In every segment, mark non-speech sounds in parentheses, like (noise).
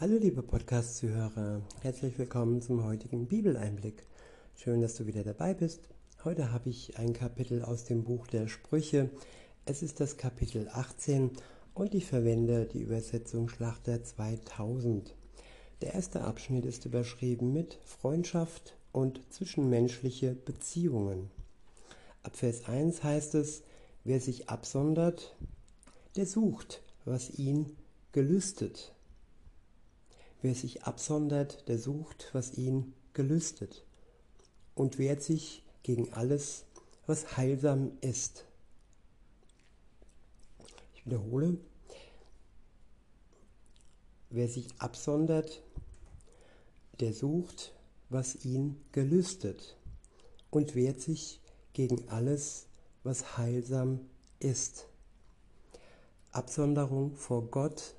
Hallo liebe Podcast-Zuhörer, herzlich willkommen zum heutigen Bibeleinblick. Schön, dass du wieder dabei bist. Heute habe ich ein Kapitel aus dem Buch der Sprüche. Es ist das Kapitel 18 und ich verwende die Übersetzung Schlachter 2000. Der erste Abschnitt ist überschrieben mit Freundschaft und zwischenmenschliche Beziehungen. Ab Vers 1 heißt es, wer sich absondert, der sucht, was ihn gelüstet. Wer sich absondert, der sucht, was ihn gelüstet und wehrt sich gegen alles, was heilsam ist. Ich wiederhole, wer sich absondert, der sucht, was ihn gelüstet und wehrt sich gegen alles, was heilsam ist. Absonderung vor Gott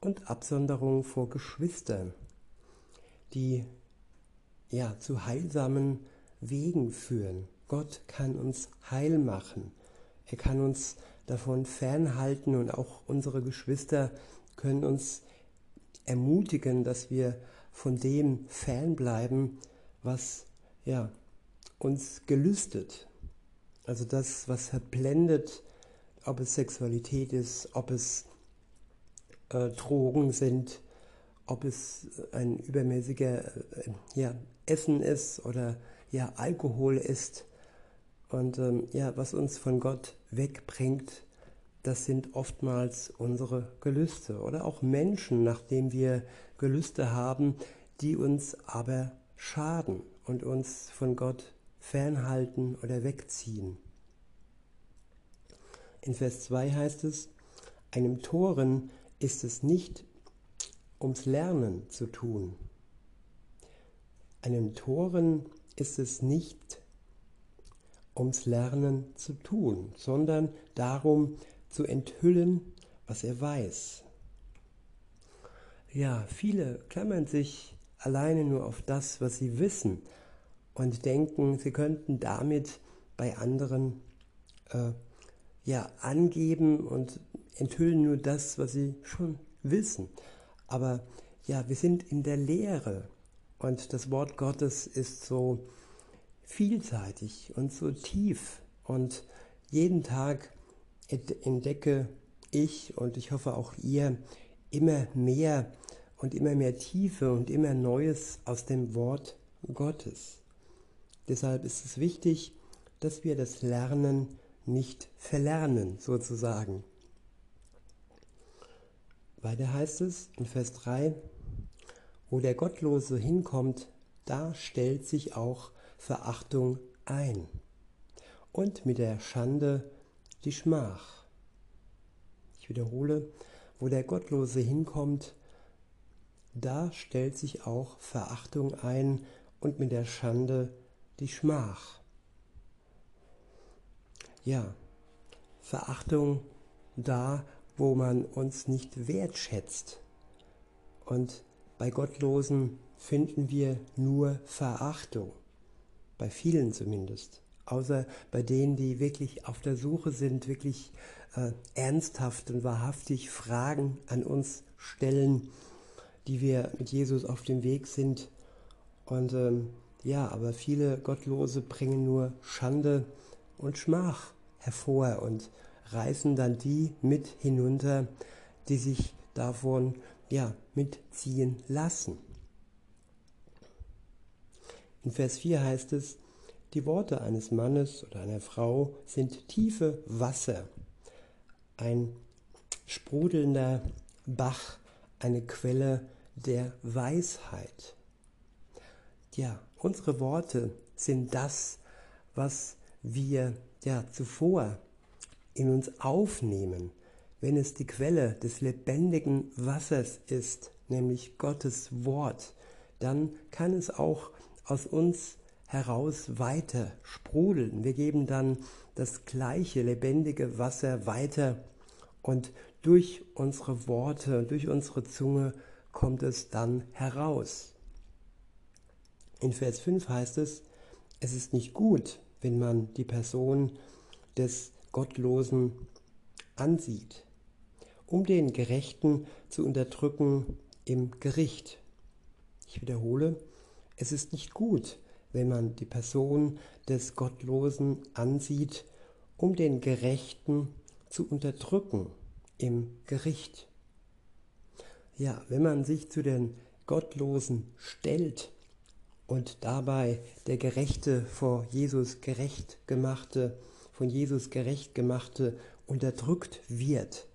und Absonderung vor Geschwistern, die ja zu heilsamen Wegen führen. Gott kann uns heil machen. Er kann uns davon fernhalten und auch unsere Geschwister können uns ermutigen, dass wir von dem fernbleiben, was ja uns gelüstet. Also das, was verblendet, ob es Sexualität ist, ob es äh, Drogen sind, ob es ein übermäßiger äh, ja, Essen ist oder ja, Alkohol ist. Und ähm, ja, was uns von Gott wegbringt, das sind oftmals unsere Gelüste oder auch Menschen, nachdem wir Gelüste haben, die uns aber schaden und uns von Gott fernhalten oder wegziehen. In Vers 2 heißt es, einem Toren ist es nicht ums Lernen zu tun. Einem Toren ist es nicht ums Lernen zu tun, sondern darum zu enthüllen, was er weiß. Ja, viele klammern sich alleine nur auf das, was sie wissen und denken, sie könnten damit bei anderen äh, ja, angeben und enthüllen nur das, was sie schon wissen. Aber ja, wir sind in der Lehre und das Wort Gottes ist so vielseitig und so tief und jeden Tag entdecke ich und ich hoffe auch ihr immer mehr und immer mehr Tiefe und immer Neues aus dem Wort Gottes. Deshalb ist es wichtig, dass wir das Lernen nicht verlernen, sozusagen. Weiter heißt es in Vers 3, wo der Gottlose hinkommt, da stellt sich auch Verachtung ein und mit der Schande die Schmach. Ich wiederhole, wo der Gottlose hinkommt, da stellt sich auch Verachtung ein und mit der Schande die Schmach. Ja, Verachtung da, wo man uns nicht wertschätzt. Und bei Gottlosen finden wir nur Verachtung. Bei vielen zumindest. Außer bei denen, die wirklich auf der Suche sind, wirklich äh, ernsthaft und wahrhaftig Fragen an uns stellen, die wir mit Jesus auf dem Weg sind. Und ähm, ja, aber viele Gottlose bringen nur Schande und Schmach hervor und reißen dann die mit hinunter, die sich davon ja, mitziehen lassen. In Vers 4 heißt es, die Worte eines Mannes oder einer Frau sind tiefe Wasser, ein sprudelnder Bach, eine Quelle der Weisheit. Ja, unsere Worte sind das, was wir ja zuvor in uns aufnehmen, wenn es die Quelle des lebendigen Wassers ist, nämlich Gottes Wort, dann kann es auch aus uns heraus weiter sprudeln. Wir geben dann das gleiche lebendige Wasser weiter und durch unsere Worte, durch unsere Zunge kommt es dann heraus. In Vers 5 heißt es, es ist nicht gut, wenn man die Person des Gottlosen ansieht. Um den Gerechten zu unterdrücken, im Gericht. Ich wiederhole, es ist nicht gut, wenn man die Person des Gottlosen ansieht, um den Gerechten zu unterdrücken im Gericht. Ja, wenn man sich zu den Gottlosen stellt und dabei der Gerechte vor Jesus gerecht gemachte, von Jesus gerecht gemachte unterdrückt wird,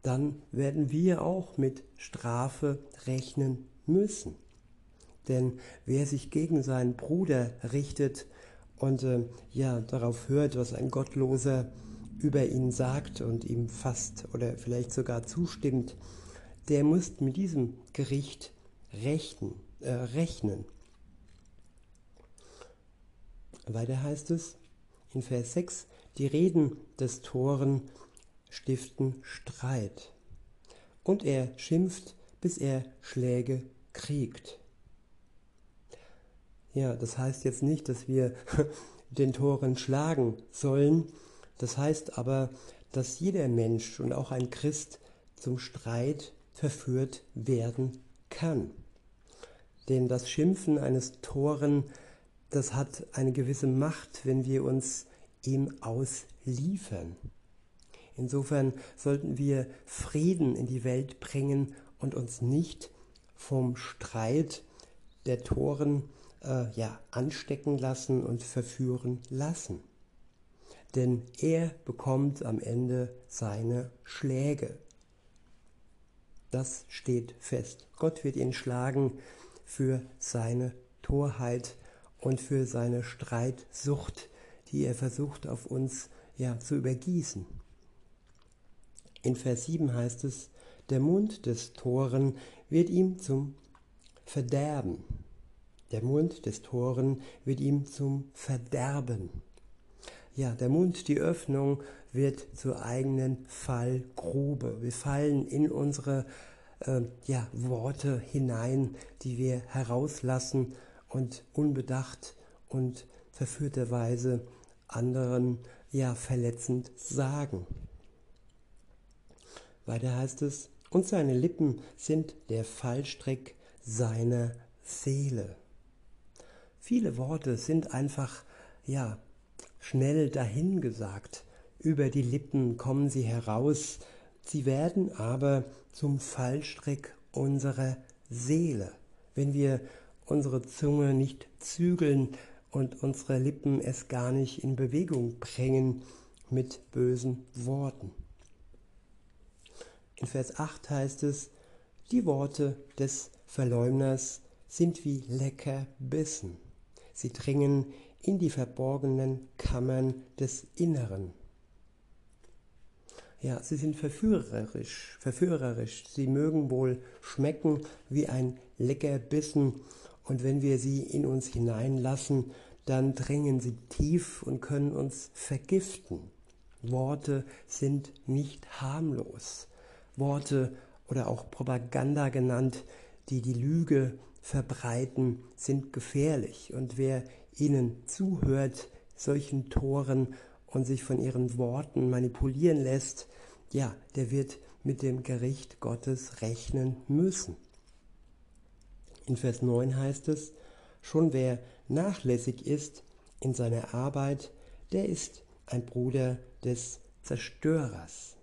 dann werden wir auch mit Strafe rechnen müssen. Denn wer sich gegen seinen Bruder richtet und äh, ja darauf hört, was ein Gottloser über ihn sagt und ihm fast oder vielleicht sogar zustimmt, der muss mit diesem Gericht rechten, äh, rechnen. Weiter heißt es in Vers 6, die Reden des Toren stiften Streit. Und er schimpft, bis er Schläge kriegt. Ja, das heißt jetzt nicht, dass wir (laughs) den Toren schlagen sollen. Das heißt aber, dass jeder Mensch und auch ein Christ zum Streit verführt werden kann. Denn das Schimpfen eines Toren, das hat eine gewisse Macht, wenn wir uns ihm ausliefern. Insofern sollten wir Frieden in die Welt bringen und uns nicht vom Streit der Toren äh, ja, anstecken lassen und verführen lassen. Denn er bekommt am Ende seine Schläge. Das steht fest. Gott wird ihn schlagen für seine Torheit und für seine Streitsucht, die er versucht auf uns ja, zu übergießen. In Vers 7 heißt es, der Mund des Toren wird ihm zum Verderben. Der Mund des Toren wird ihm zum Verderben. Ja, der Mund, die Öffnung, wird zur eigenen Fallgrube. Wir fallen in unsere äh, ja, Worte hinein, die wir herauslassen und unbedacht und verführterweise anderen ja verletzend sagen. Weiter heißt es, und seine Lippen sind der Fallstrick seiner Seele. Viele Worte sind einfach, ja, schnell dahingesagt. Über die Lippen kommen sie heraus, sie werden aber zum Fallstrick unserer Seele. Wenn wir unsere Zunge nicht zügeln und unsere Lippen es gar nicht in Bewegung bringen mit bösen Worten. In Vers 8 heißt es, die Worte des Verleumners sind wie lecker Bissen. Sie dringen in die verborgenen Kammern des Inneren. Ja, sie sind verführerisch, verführerisch. Sie mögen wohl schmecken wie ein lecker Bissen und wenn wir sie in uns hineinlassen, dann dringen sie tief und können uns vergiften. Worte sind nicht harmlos. Worte oder auch Propaganda genannt, die die Lüge verbreiten, sind gefährlich. Und wer ihnen zuhört, solchen Toren und sich von ihren Worten manipulieren lässt, ja, der wird mit dem Gericht Gottes rechnen müssen. In Vers 9 heißt es, schon wer nachlässig ist in seiner Arbeit, der ist ein Bruder des Zerstörers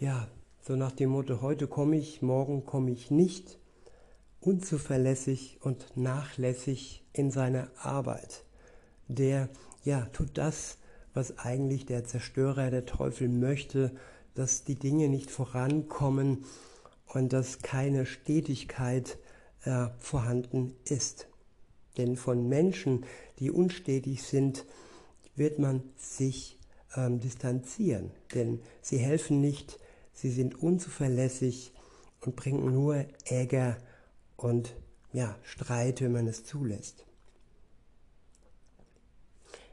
ja, so nach dem Motto, heute komme ich, morgen komme ich nicht, unzuverlässig und nachlässig in seiner Arbeit. Der, ja, tut das, was eigentlich der Zerstörer, der Teufel möchte, dass die Dinge nicht vorankommen und dass keine Stetigkeit äh, vorhanden ist. Denn von Menschen, die unstetig sind, wird man sich ähm, distanzieren, denn sie helfen nicht, sie sind unzuverlässig und bringen nur Ärger und ja, Streit, wenn man es zulässt.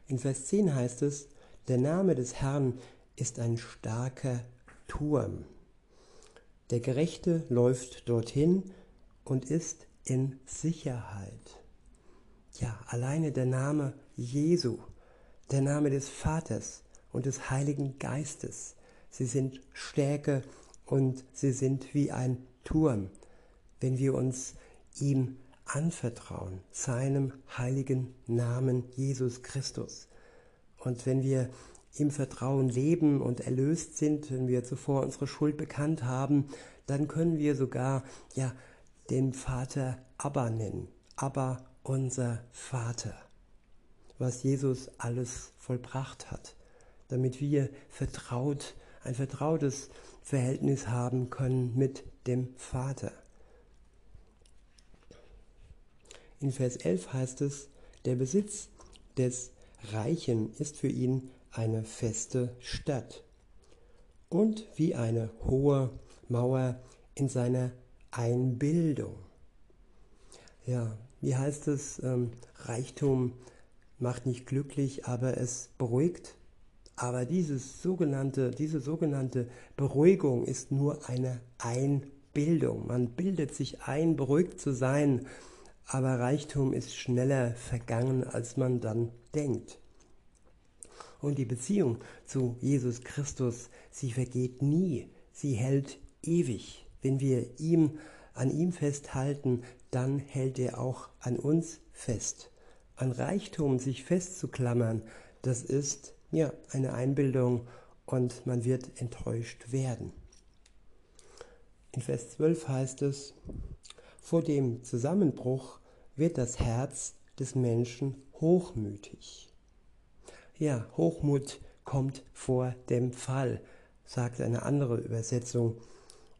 In Vers 10 heißt es, der Name des Herrn ist ein starker Turm. Der Gerechte läuft dorthin und ist in Sicherheit. Ja, alleine der Name Jesu, der Name des Vaters und des Heiligen Geistes, Sie sind Stärke und sie sind wie ein Turm, wenn wir uns ihm anvertrauen, seinem heiligen Namen Jesus Christus. Und wenn wir im Vertrauen leben und erlöst sind, wenn wir zuvor unsere Schuld bekannt haben, dann können wir sogar ja den Vater Abba nennen. Abba unser Vater. Was Jesus alles vollbracht hat, damit wir vertraut, ein vertrautes Verhältnis haben können mit dem Vater. In Vers 11 heißt es, der Besitz des Reichen ist für ihn eine feste Stadt und wie eine hohe Mauer in seiner Einbildung. Ja, wie heißt es, ähm, Reichtum macht nicht glücklich, aber es beruhigt. Aber dieses sogenannte, diese sogenannte Beruhigung ist nur eine Einbildung. Man bildet sich ein, beruhigt zu sein, aber Reichtum ist schneller vergangen, als man dann denkt. Und die Beziehung zu Jesus Christus, sie vergeht nie, sie hält ewig. Wenn wir ihm an ihm festhalten, dann hält er auch an uns fest. An Reichtum sich festzuklammern, das ist ja eine Einbildung und man wird enttäuscht werden. In Vers 12 heißt es, vor dem Zusammenbruch wird das Herz des Menschen hochmütig. Ja, Hochmut kommt vor dem Fall, sagt eine andere Übersetzung.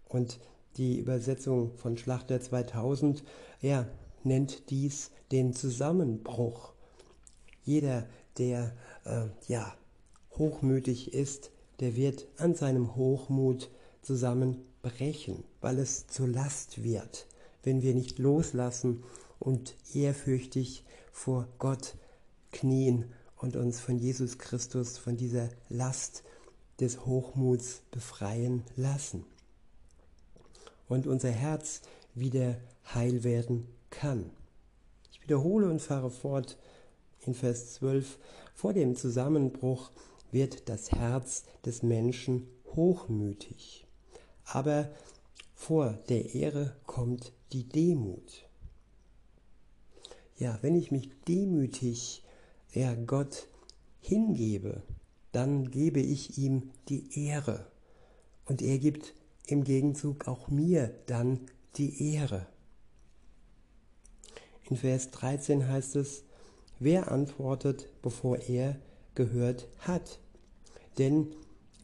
Und die Übersetzung von Schlachter 2000, ja, nennt dies den Zusammenbruch. Jeder, der äh, ja hochmütig ist, der wird an seinem Hochmut zusammenbrechen, weil es zur Last wird wenn wir nicht loslassen und ehrfürchtig vor Gott knien und uns von Jesus Christus, von dieser Last des Hochmuts befreien lassen. Und unser Herz wieder heil werden kann. Ich wiederhole und fahre fort in Vers 12. Vor dem Zusammenbruch wird das Herz des Menschen hochmütig. Aber vor der Ehre kommt die Demut. Ja, wenn ich mich demütig ja, Gott hingebe, dann gebe ich ihm die Ehre. Und er gibt im Gegenzug auch mir dann die Ehre. In Vers 13 heißt es, wer antwortet, bevor er gehört hat? Denn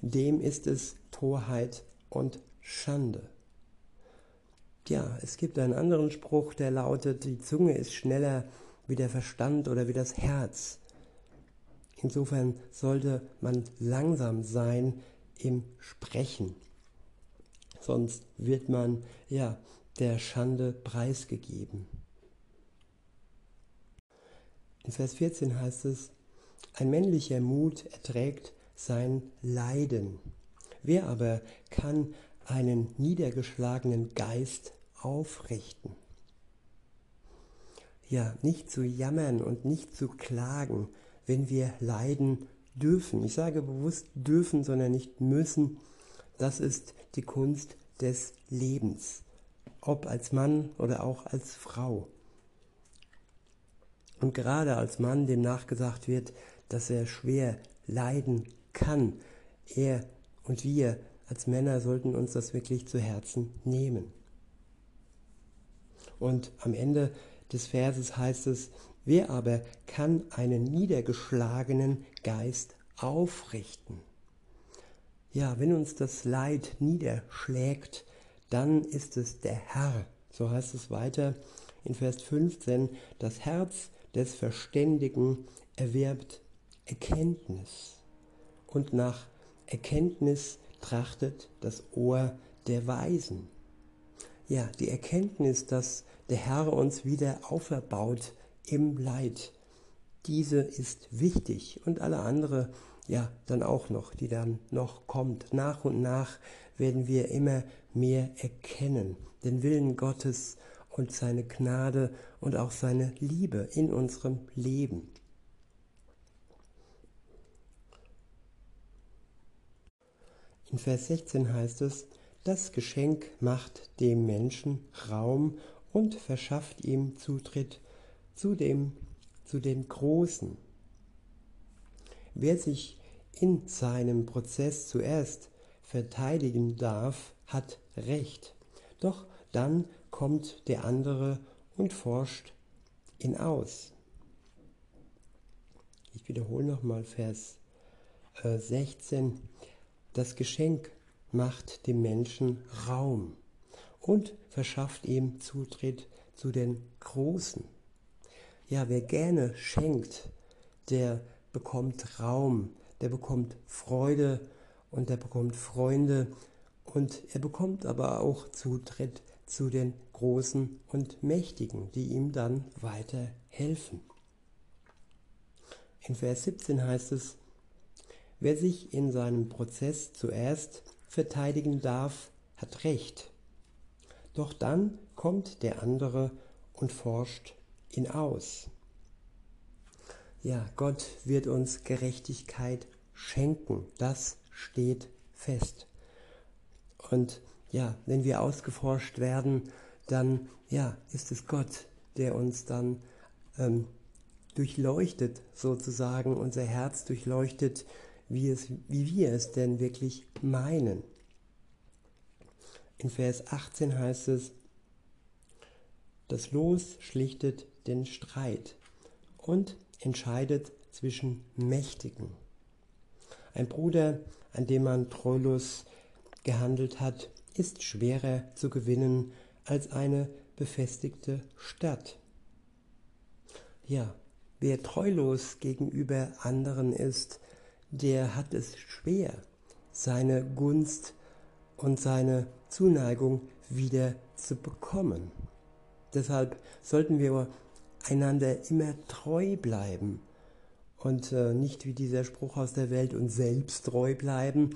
dem ist es Torheit und Schande. Ja, es gibt einen anderen Spruch, der lautet, die Zunge ist schneller wie der Verstand oder wie das Herz. Insofern sollte man langsam sein im Sprechen. Sonst wird man ja der Schande preisgegeben. In Vers 14 heißt es, ein männlicher Mut erträgt sein Leiden. Wer aber kann einen niedergeschlagenen Geist aufrichten. Ja, nicht zu jammern und nicht zu klagen, wenn wir leiden dürfen. Ich sage bewusst dürfen, sondern nicht müssen. Das ist die Kunst des Lebens, ob als Mann oder auch als Frau. Und gerade als Mann, dem nachgesagt wird, dass er schwer leiden kann, er und wir als Männer sollten uns das wirklich zu Herzen nehmen. Und am Ende des Verses heißt es, wer aber kann einen niedergeschlagenen Geist aufrichten? Ja, wenn uns das Leid niederschlägt, dann ist es der Herr. So heißt es weiter in Vers 15, das Herz des Verständigen erwerbt Erkenntnis und nach Erkenntnis trachtet das Ohr der Weisen. Ja, die Erkenntnis, dass der Herr uns wieder auferbaut im Leid, diese ist wichtig und alle andere, ja, dann auch noch, die dann noch kommt. Nach und nach werden wir immer mehr erkennen, den Willen Gottes und seine Gnade und auch seine Liebe in unserem Leben. In Vers 16 heißt es, Das Geschenk macht dem Menschen Raum und verschafft ihm Zutritt zu, dem, zu den Großen. Wer sich in seinem Prozess zuerst verteidigen darf, hat Recht. Doch dann kommt der andere und forscht ihn aus. Ich wiederhole nochmal Vers 16. Äh, das Geschenk macht dem Menschen Raum und verschafft ihm Zutritt zu den Großen. Ja, wer gerne schenkt, der bekommt Raum, der bekommt Freude und der bekommt Freunde und er bekommt aber auch Zutritt zu den Großen und Mächtigen, die ihm dann weiter helfen. In Vers 17 heißt es, wer sich in seinem Prozess zuerst verteidigen darf, hat Recht. Doch dann kommt der andere und forscht ihn aus. Ja, Gott wird uns Gerechtigkeit schenken, das steht fest. Und ja, wenn wir ausgeforscht werden, dann ja, ist es Gott, der uns dann ähm, durchleuchtet, sozusagen unser Herz durchleuchtet, wie, es, wie wir es denn wirklich meinen. In Vers 18 heißt es, das Los schlichtet den Streit und entscheidet zwischen Mächtigen. Ein Bruder, an dem man treulos gehandelt hat, ist schwerer zu gewinnen als eine befestigte Stadt. Ja, wer treulos gegenüber anderen ist, der hat es schwer, seine Gunst und seine Zuneigung wieder zu bekommen. Deshalb sollten wir einander immer treu bleiben und äh, nicht wie dieser Spruch aus der Welt und selbst treu bleiben.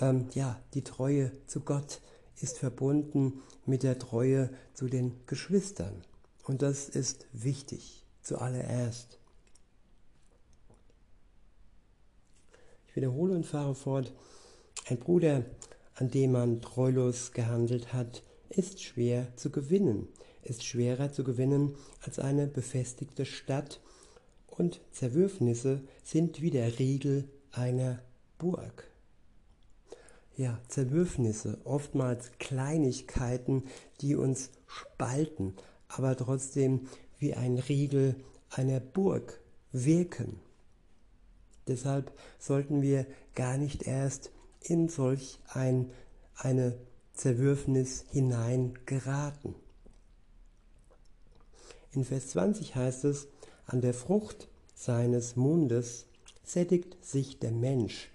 Ähm, ja, die Treue zu Gott ist verbunden mit der Treue zu den Geschwistern. Und das ist wichtig, zuallererst. Ich wiederhole und fahre fort. Ein Bruder, an dem man treulos gehandelt hat, ist schwer zu gewinnen, ist schwerer zu gewinnen als eine befestigte Stadt, und Zerwürfnisse sind wie der Riegel einer Burg. Ja, Zerwürfnisse, oftmals Kleinigkeiten, die uns spalten, aber trotzdem wie ein Riegel einer Burg wirken. Deshalb sollten wir gar nicht erst in solch ein, eine Zerwürfnis hineingeraten. In Vers 20 heißt es, an der Frucht seines Mundes sättigt sich der Mensch,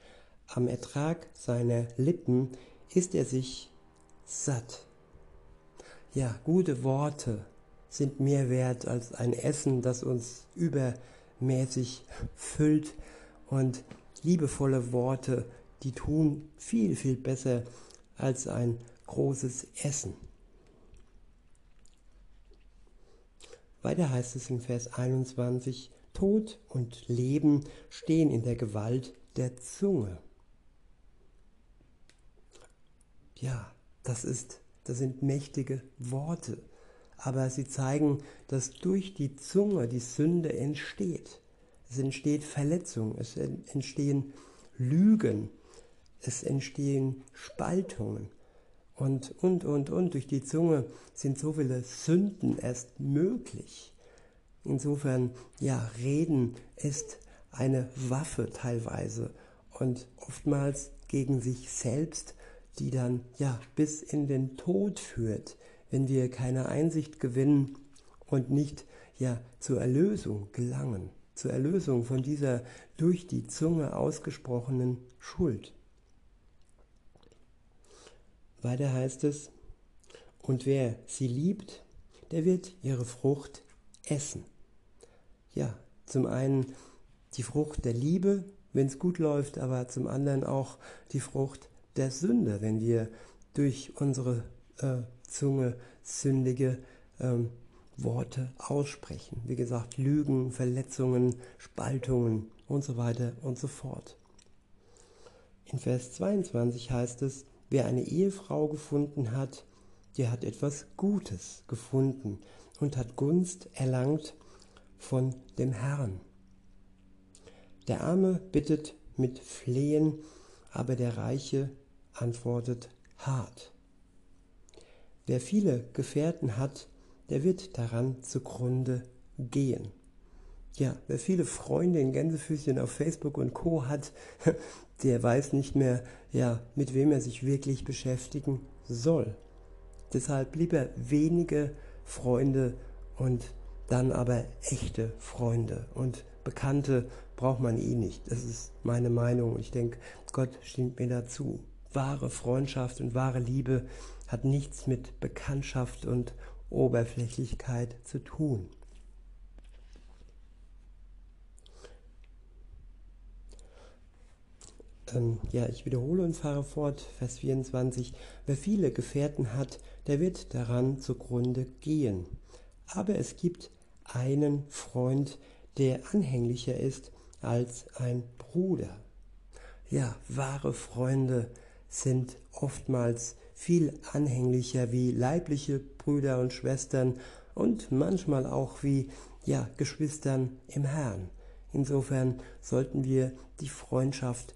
am Ertrag seiner Lippen ist er sich satt. Ja, gute Worte sind mehr wert als ein Essen, das uns übermäßig füllt und liebevolle Worte, die tun viel, viel besser als ein großes Essen. Weiter heißt es in Vers 21, Tod und Leben stehen in der Gewalt der Zunge. Ja, das ist, das sind mächtige Worte, aber sie zeigen, dass durch die Zunge die Sünde entsteht. Es entsteht Verletzung, es entstehen Lügen, es entstehen Spaltungen. Und, und, und, und, durch die Zunge sind so viele Sünden erst möglich. Insofern, ja, Reden ist eine Waffe teilweise und oftmals gegen sich selbst, die dann, ja, bis in den Tod führt, wenn wir keine Einsicht gewinnen und nicht, ja, zur Erlösung gelangen zur Erlösung von dieser durch die Zunge ausgesprochenen Schuld. Weiter heißt es, und wer sie liebt, der wird ihre Frucht essen. Ja, zum einen die Frucht der Liebe, wenn es gut läuft, aber zum anderen auch die Frucht der Sünde, wenn wir durch unsere äh, Zunge sündige ähm, Worte aussprechen. Wie gesagt, Lügen, Verletzungen, Spaltungen und so weiter und so fort. In Vers 22 heißt es, wer eine Ehefrau gefunden hat, der hat etwas Gutes gefunden und hat Gunst erlangt von dem Herrn. Der Arme bittet mit Flehen, aber der Reiche antwortet hart. Wer viele Gefährten hat, der wird daran zugrunde gehen. Ja, wer viele Freunde in Gänsefüßchen auf Facebook und Co. hat, (laughs) der weiß nicht mehr, ja, mit wem er sich wirklich beschäftigen soll. Deshalb lieber wenige Freunde und dann aber echte Freunde und Bekannte braucht man eh nicht. Das ist meine Meinung. Ich denke, Gott stimmt mir dazu. Wahre Freundschaft und wahre Liebe hat nichts mit Bekanntschaft und Oberflächlichkeit zu tun. Ähm, ja, ich wiederhole und fahre fort, Vers 24. Wer viele Gefährten hat, der wird daran zugrunde gehen. Aber es gibt einen Freund, der anhänglicher ist als ein Bruder. Ja, wahre Freunde sind oftmals viel anhänglicher wie leibliche Brüder und Schwestern und manchmal auch wie ja, Geschwistern im Herrn. Insofern sollten wir die Freundschaft